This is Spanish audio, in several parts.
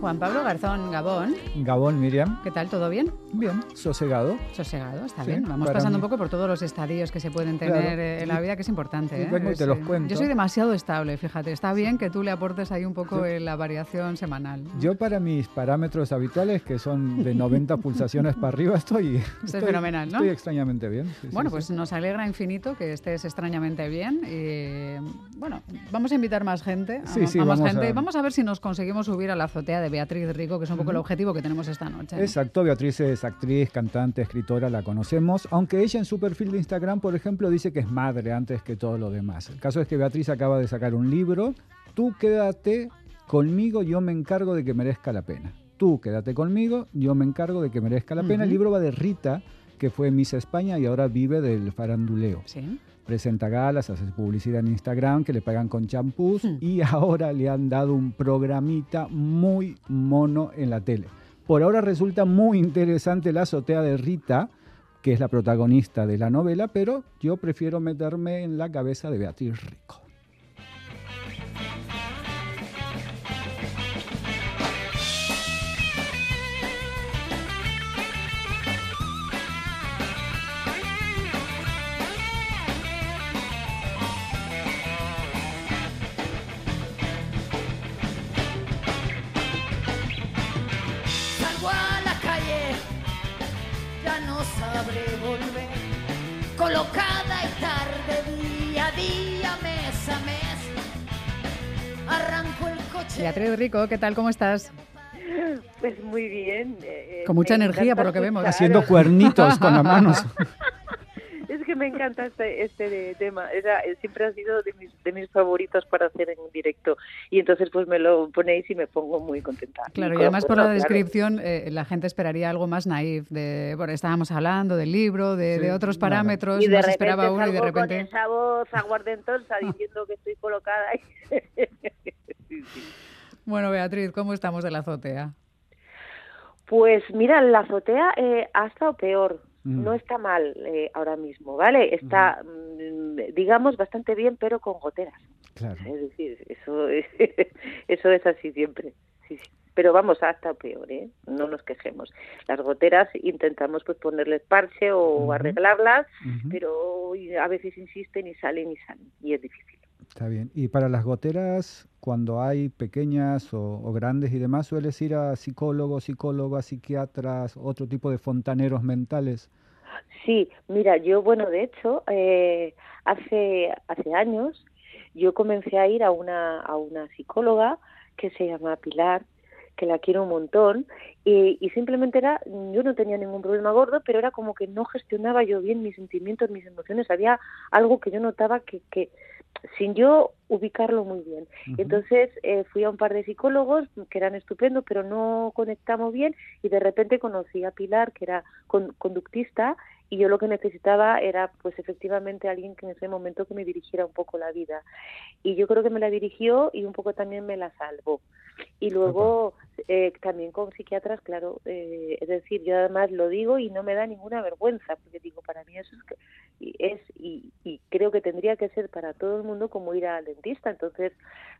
Juan Pablo Garzón Gabón. Gabón, Miriam. ¿Qué tal? ¿Todo bien? Bien, sosegado. Sosegado, está bien. Vamos pasando un poco por todos los estadios que se pueden tener eh, en la vida, que es importante. ¿eh? Vengo y te los cuento. Yo soy demasiado estable, fíjate. Está bien que tú le aportes ahí un poco la variación semanal. Yo para mis parámetros habituales, que son de 90 pulsaciones para arriba, estoy, estoy, fenomenal, ¿no? Estoy extrañamente bien. bueno, pues nos alegra infinito que estés extrañamente bien. Y bueno, vamos a invitar más gente. sí, sí, vamos, gente. A... vamos a ver si nos conseguimos subir a la azotea de Beatriz Rico, que es un poco el objetivo que tenemos esta noche. Exacto, Beatriz es actriz, cantante, escritora, la conocemos, aunque ella en su perfil de Instagram, por ejemplo, dice que es madre antes que todo lo demás. El caso es que Beatriz acaba de sacar un libro, Tú quédate conmigo, yo me encargo de que merezca la pena. Tú quédate conmigo, yo me encargo de que merezca la pena. El libro va de Rita, que fue Miss España y ahora vive del faranduleo. Sí presenta galas, hace publicidad en Instagram, que le pagan con champús hmm. y ahora le han dado un programita muy mono en la tele. Por ahora resulta muy interesante la azotea de Rita, que es la protagonista de la novela, pero yo prefiero meterme en la cabeza de Beatriz Rico. Beatriz Rico, ¿qué tal? ¿Cómo estás? Pues muy bien. Eh, con mucha energía, por lo que vemos. Haciendo cuernitos con las manos. Es que me encanta este, este tema. Era, eh, siempre ha sido de mis, de mis favoritos para hacer en directo. Y entonces pues me lo ponéis y me pongo muy contenta. Claro, y, además por la descripción eh, la gente esperaría algo más naif. De, bueno, estábamos hablando del libro, de, otros parámetros. Y de repente esperaba uno y de repente... con esa voz aguardentosa diciendo que estoy colocada. Bueno, Beatriz, ¿cómo estamos de la azotea? Pues mira, la azotea eh, ha estado peor. Mm. No está mal eh, ahora mismo, ¿vale? Está, mm, digamos, bastante bien, pero con goteras. Es decir, eso es, eso es así siempre. Sí, sí. Pero vamos, hasta peor, ¿eh? No nos quejemos. Las goteras intentamos pues ponerles parche o arreglarlas, pero a veces insisten y salen y salen, y es difícil. Está bien. Y para las goteras, cuando hay pequeñas o, grandes y demás, ¿sueles ir a psicólogos, psicólogas, psiquiatras, otro tipo de fontaneros mentales? Sí, mira, yo, bueno, de hecho, eh, hace, hace años yo comencé a ir a una, a una psicóloga que se llama Pilar, que la quiero un montón, y, y, simplemente era, yo no tenía ningún problema gordo, pero era como que no gestionaba yo bien mis sentimientos, mis emociones, había algo que yo notaba que, que, sin yo ubicarlo muy bien. Entonces eh, fui a un par de psicólogos que eran estupendos, pero no conectamos bien y de repente conocí a Pilar, que era conductista, y yo lo que necesitaba era pues efectivamente alguien que en ese momento que me dirigiera un poco la vida. Y yo creo que me la dirigió y un poco también me la salvó. Y luego eh, también con psiquiatras, claro, eh, es decir, yo además lo digo y no me da ninguna vergüenza, porque digo, para mí eso es, que, es y, y creo que tendría que ser para todo el mundo como ir al dentista. Entonces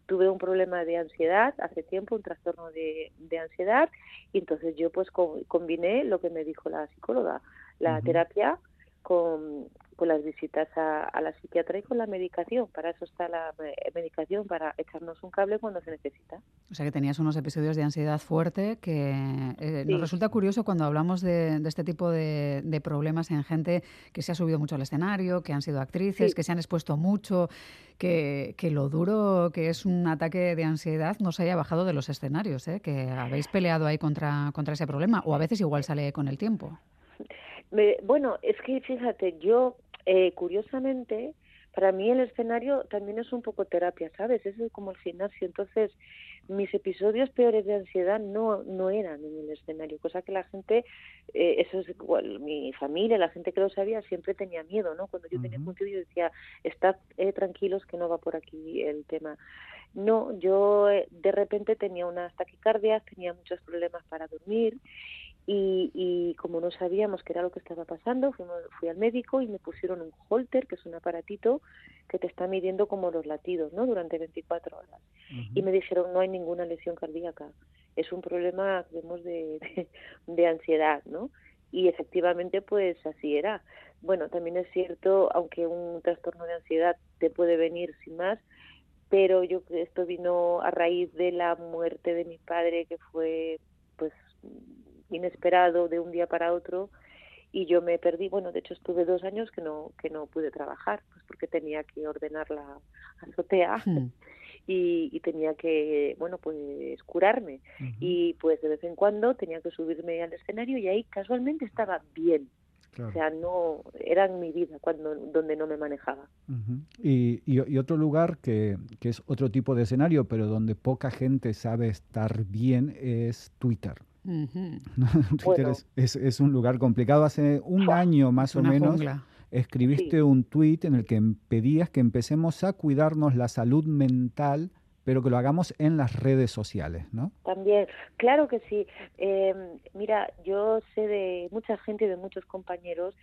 tuve un problema de ansiedad hace tiempo, un trastorno de, de ansiedad, y entonces yo pues combiné lo que me dijo la psicóloga, la terapia con, con las visitas a, la psiquiatra y con la medicación. Para eso está la medicación, para echarnos un cable cuando se necesita. O sea que tenías unos episodios de ansiedad fuerte que eh, nos resulta curioso cuando hablamos de, este tipo de, problemas en gente que se ha subido mucho al escenario, que han sido actrices, que se han expuesto mucho, que, que, lo duro que es un ataque de ansiedad no se haya bajado de los escenarios, ¿eh? que habéis peleado ahí contra, contra ese problema o a veces igual sale con el tiempo. Bueno, es que fíjate, yo eh, curiosamente, para mí el escenario también es un poco terapia, ¿sabes? Es como el gimnasio. Entonces, mis episodios peores de ansiedad no, no eran en el escenario, cosa que la gente, eh, eso es igual, mi familia, la gente que lo sabía, siempre tenía miedo, ¿no? Cuando yo tenía punto yo decía, estad eh, tranquilos que no va por aquí el tema. No, yo eh, de repente tenía unas taquicardias, tenía muchos problemas para dormir y, y, como no sabíamos qué era lo que estaba pasando, fui al médico y me pusieron un holter, que es un aparatito que te está midiendo como los latidos, ¿no? Durante 24 horas. Y me dijeron, no hay ninguna lesión cardíaca. es un problema, digamos, de, de, ansiedad, ¿no? Y efectivamente, pues así era. Bueno, también es cierto, aunque un trastorno de ansiedad te puede venir sin más, pero yo esto vino a raíz de la muerte de mi padre, que fue, pues, inesperado de un día para otro y yo me perdí bueno de hecho estuve dos años que no que no pude trabajar pues porque tenía que ordenar la azotea hmm. y, tenía que bueno pues curarme y pues de vez en cuando tenía que subirme al escenario y ahí casualmente estaba bien O sea, no era en mi vida cuando donde no me manejaba. y, y, otro lugar que, que, es otro tipo de escenario, pero donde poca gente sabe estar bien, es Twitter. Twitter es, es, un lugar complicado. Hace un año más o menos escribiste un tweet en el que pedías que empecemos a cuidarnos la salud mental, pero que lo hagamos en las redes sociales, ¿no? También, claro que sí. Em, mira, yo sé de mucha gente, de muchos compañeros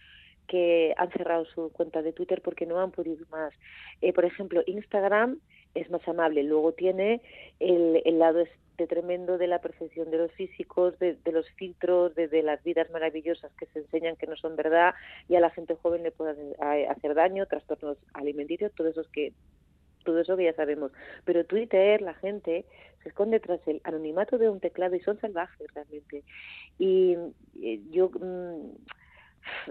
que han cerrado su cuenta de Twitter porque no han podido más. Eh, por ejemplo, Instagram es más amable, luego tiene el, el lado tremendo de la percepción de los físicos, de, los filtros, de, las vidas maravillosas que se enseñan que no son verdad y a la gente joven le pueden hacer daño, trastornos alimenticios, todo eso que todo eso que ya sabemos. Pero Twitter, la gente se esconde tras el anonimato de un teclado y son salvajes realmente. Y eh, yo mm,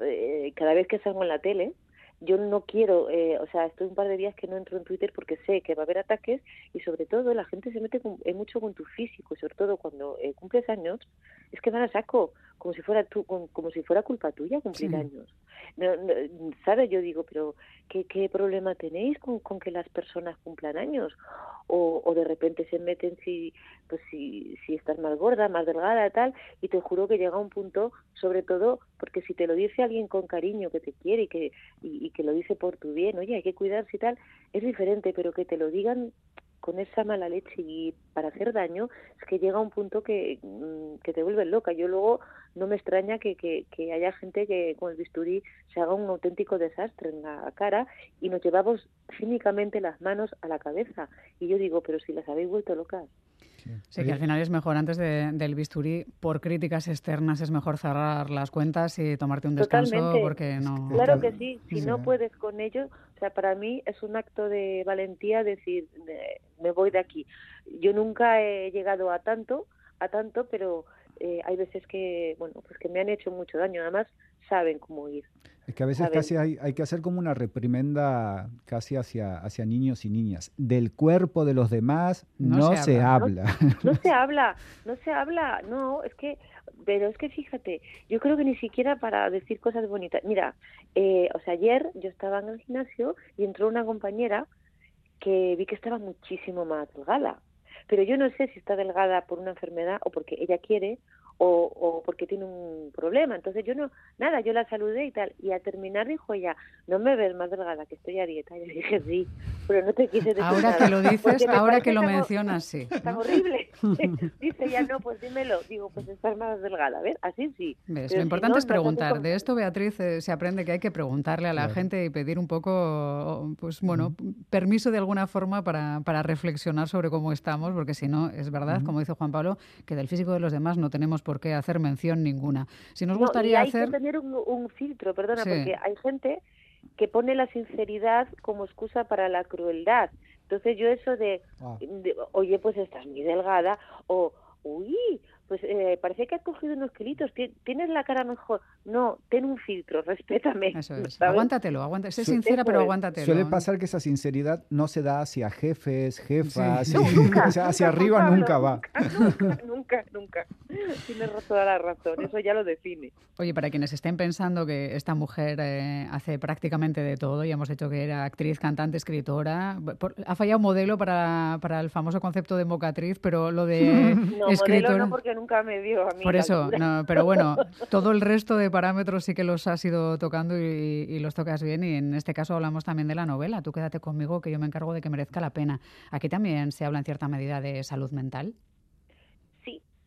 eh, cada vez que salgo en la tele, yo no quiero, eh, o sea, estoy un par de días que no entro en Twitter porque sé que va a haber ataques y sobre todo la gente se mete mucho con tu físico y sobre todo cuando eh, cumples años, es que van a saco, como si fuera tú, como, si fuera culpa tuya cumplir años. No, ¿Sabes? Yo digo, pero ¿qué, ¿qué problema tenéis con, con que las personas cumplan años? O, o de repente se meten si, pues si, si estás más gorda, más delgada, tal, y te juro que llega un punto, sobre todo, porque si te lo dice alguien con cariño que te quiere y que, y, y que lo dice por tu bien, oye, hay que cuidarse y tal, es diferente, pero que te lo digan con esa mala leche y para hacer daño, es que llega un punto que, mm, te vuelve loca. Yo luego no me extraña que, que, que, haya gente que con el bisturí se haga un auténtico desastre en la cara y nos llevamos cínicamente las manos a la cabeza. Y yo digo, pero si las habéis vuelto locas. Sí, que al final es mejor antes del bisturí, por críticas externas, es mejor cerrar las cuentas y tomarte un descanso porque no. Claro que sí, si no puedes con ello, o sea, para mí es un acto de valentía decir, me voy de aquí. Yo nunca he llegado a tanto, a tanto, pero eh, hay veces que, bueno, pues que me han hecho mucho daño. Además, saben cómo ir. Es que a veces casi hay, hay, que hacer como una reprimenda casi hacia, hacia niños y niñas. Del cuerpo de los demás no, se, habla. No, se habla, no se habla, no, es que, pero es que fíjate, yo creo que ni siquiera para decir cosas bonitas. Mira, eh, o sea, ayer yo estaba en el gimnasio y entró una compañera que vi que estaba muchísimo más delgada. Pero yo no sé si está delgada por una enfermedad o porque ella quiere o, o porque tiene un problema. Entonces yo no, nada, yo la saludé y tal. Y al terminar dijo ella, no me ves más delgada, que estoy a dieta. Y le dije, sí, pero no te quise decir Ahora que lo dices, ahora que lo mencionas, sí. Está horrible. Dice ella, no, pues dímelo. Digo, pues estás más delgada, ¿ves? Así sí. Lo importante es preguntar. De esto, Beatriz, eh, se aprende que hay que preguntarle a la gente y pedir un poco, pues bueno, permiso de alguna forma para, para reflexionar sobre cómo estamos, porque si no, es verdad, como dice Juan Pablo, que del físico de los demás no tenemos por qué hacer mención ninguna. Si nos gustaría hay hacer... que tener un, filtro, perdona, porque hay gente que pone la sinceridad como excusa para la crueldad. Entonces yo eso de, ah. de oye, pues estás muy delgada, o, uy, pues eh, parece que has cogido unos kilitos, tienes la cara mejor. No, ten un filtro, respétame. Eso es. Aguántatelo, aguántatelo. Sé sincera, pero aguántatelo. Suele pasar que esa sinceridad no se da hacia jefes, jefas, hacia arriba nunca va. Nunca, nunca, nunca. Tienes toda la razón, eso ya lo define. Oye, para quienes estén pensando que esta mujer eh, hace prácticamente de todo, ya hemos dicho que era actriz, cantante, escritora, ha fallado modelo para, para el famoso concepto de mocatriz, pero lo de no, escritora... no, porque nunca me dio a mí. Por eso, no, pero bueno, todo el resto de parámetros sí que los has ido tocando y, los tocas bien. Y en este caso hablamos también de la novela. Tú quédate conmigo, que yo me encargo de que merezca la pena. Aquí también se habla en cierta medida de salud mental.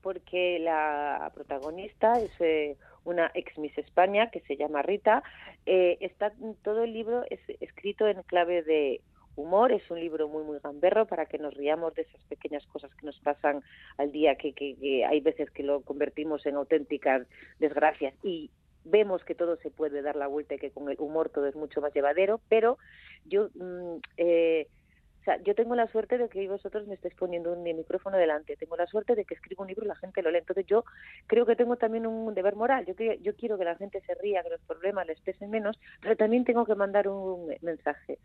Porque la protagonista es eh, una ex Miss España que se llama Rita. Eh, está todo el libro es escrito en clave de humor, es un libro muy, muy gamberro para que nos riamos de esas pequeñas cosas que nos pasan al día, que, que, hay veces que lo convertimos en auténticas desgracias y vemos que todo se puede dar la vuelta y que con el humor todo es mucho más llevadero, pero yo mm, eh, o sea, yo tengo la suerte de que vosotros me estáis poniendo un micrófono delante. Tengo la suerte de que escribo un libro y la gente lo lee. Entonces yo creo que tengo también un deber moral. Yo, yo quiero que la gente se ría, que los problemas les pesen menos, pero también tengo que mandar un mensaje.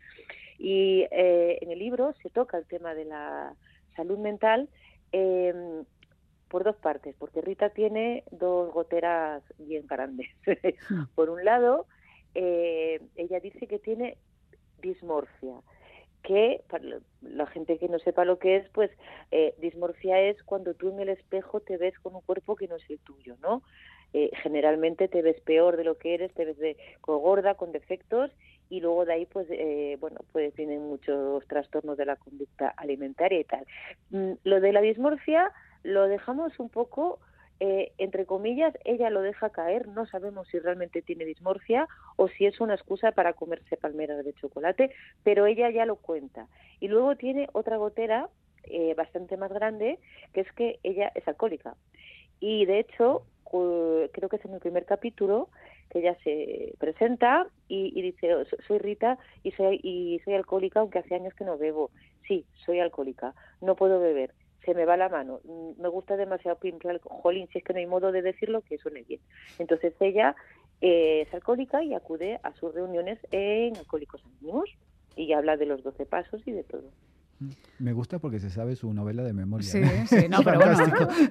Y eh, en el libro se toca el tema de la salud mental eh, por dos partes, porque Rita tiene dos goteras bien grandes. Hmm. por un lado, eh, ella dice que tiene dismorfia que para la gente que no sepa lo que es, pues eh, dismorfia es cuando tú en el espejo te ves con un cuerpo que no es el tuyo, ¿no? Eh, generalmente te ves peor de lo que eres, te ves de, gorda, con defectos y luego de ahí pues eh, bueno pues tienen muchos trastornos de la conducta alimentaria y tal. Mm, lo de la dismorfia lo dejamos un poco eh, entre comillas, ella lo deja caer, no sabemos si realmente tiene dismorfia o si es una excusa para comerse palmeras de chocolate, pero ella ya lo cuenta. Y luego tiene otra gotera eh, bastante más grande, que es que ella es alcohólica. Y de hecho, creo que es en el primer capítulo que ella se presenta y, dice, oh, soy Rita y soy, y soy alcohólica, aunque hace años que no bebo. Sí, soy alcohólica, no puedo beber se me va la mano, mm, me gusta demasiado pintar, jolín, si es que no hay modo de decirlo, que suene bien. Entonces ella eh, es alcohólica y acude a sus reuniones en Alcohólicos Anónimos y habla de los 12 pasos y de todo. Me gusta porque se sabe su novela de memoria. Sí, sí, no, pero bueno,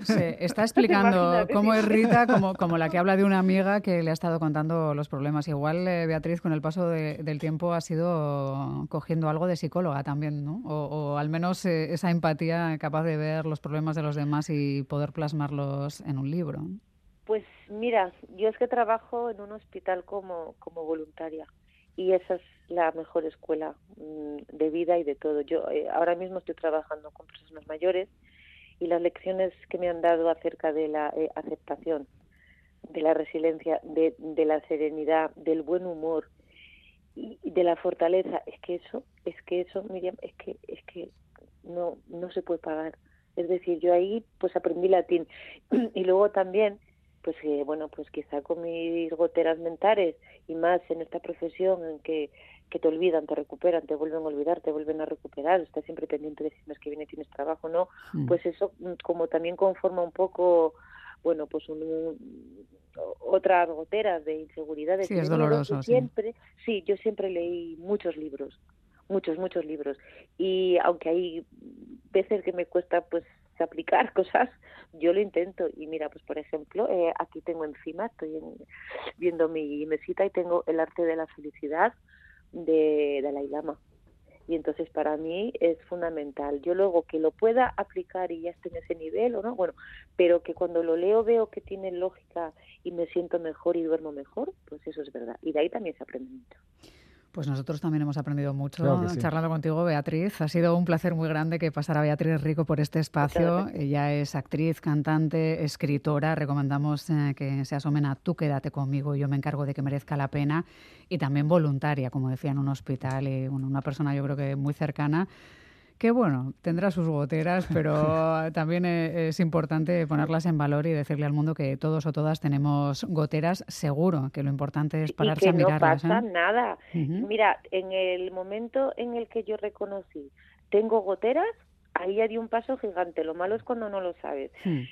se está explicando cómo es Rita, como, como la que habla de una amiga que le ha estado contando los problemas. Igual eh, Beatriz con el paso del tiempo ha sido cogiendo algo de psicóloga también, ¿no? O, al menos eh, esa empatía capaz de ver los problemas de los demás y poder plasmarlos en un libro. Pues mira, yo es que trabajo en un hospital como, como voluntaria y esa es la mejor escuela mm, de vida y de todo. Yo eh, ahora mismo estoy trabajando con personas mayores y las lecciones que me han dado acerca de la eh, aceptación, de la resiliencia, de, de, la serenidad, del buen humor y, de la fortaleza, es que eso, es que eso, Miriam, es que es que no no se puede pagar. Es decir, yo ahí pues aprendí latín y luego también pues que bueno pues quizá con mis goteras mentales y más en esta profesión en que, que te olvidan, te recuperan, te vuelven a olvidar, te vuelven a recuperar, estás siempre pendiente de si mes que viene tienes trabajo no, pues eso mm, como también conforma un poco bueno pues un, otras goteras de inseguridad sí, es doloroso siempre. Sí yo siempre leí muchos libros muchos muchos libros y aunque hay veces que me cuesta pues aplicar cosas, yo lo intento. Y mira, pues por ejemplo, eh, aquí tengo encima, estoy viendo mi mesita y tengo el arte de la felicidad de Dalai Lama. Y entonces para mí es fundamental. Yo luego que lo pueda aplicar y ya esté en ese nivel o no, bueno, pero que cuando lo leo veo que tiene lógica y me siento mejor y duermo mejor, pues eso es verdad. Y de ahí también se aprende mucho. Pues nosotros también hemos aprendido mucho charlando contigo, Beatriz. Ha sido un placer muy grande que pasara Beatriz Rico por este espacio. Ella es actriz, cantante, escritora. Recomendamos eh, que se asomen a Tú quédate conmigo, yo me encargo de que merezca la pena. Y también voluntaria, como decía, en un hospital y una persona yo creo que muy cercana que bueno, tendrá sus goteras, pero también e, es importante ponerlas en valor y decirle al mundo que todos o todas tenemos goteras seguro, que lo importante es pararse y que a mirarlas. No pasa nada. Mira, en el momento en el que yo reconocí tengo goteras, ahí ya di un paso gigante. Lo malo es cuando no lo sabes. Hmm.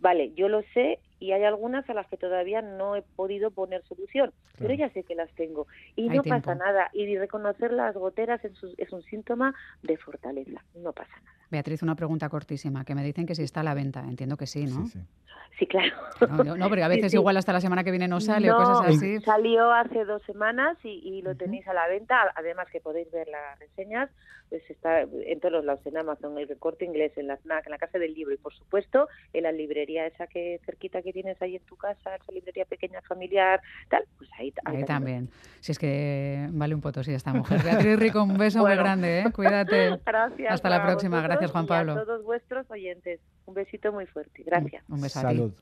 vale, yo lo sé y hay algunas a las que todavía no he podido poner solución, pero ya sé que las tengo y no pasa nada. Y reconocer las goteras es, es un síntoma de fortaleza, no pasa nada. Beatriz, una pregunta cortísima, que me dicen que si está a la venta, entiendo que sí, ¿no? Sí, sí. claro. No, pero a veces igual hasta la semana que viene no sale o cosas así. Salió hace dos semanas y, lo tenéis a la venta, además que podéis ver las reseñas, pues está en todos los lados, en Amazon, el recorte inglés, en la FNAC, en la Casa del Libro y por supuesto en la librería esa que cerquita que tienes ahí en tu casa, esa librería pequeña familiar, tal, pues ahí, ahí, también. Si es que vale un potosí esta mujer. Beatriz Rico, un beso muy grande, ¿eh? Cuídate. Gracias. Hasta la próxima. Gracias, Juan Pablo. a todos vuestros oyentes. Un besito muy fuerte. Gracias. Un beso Salud.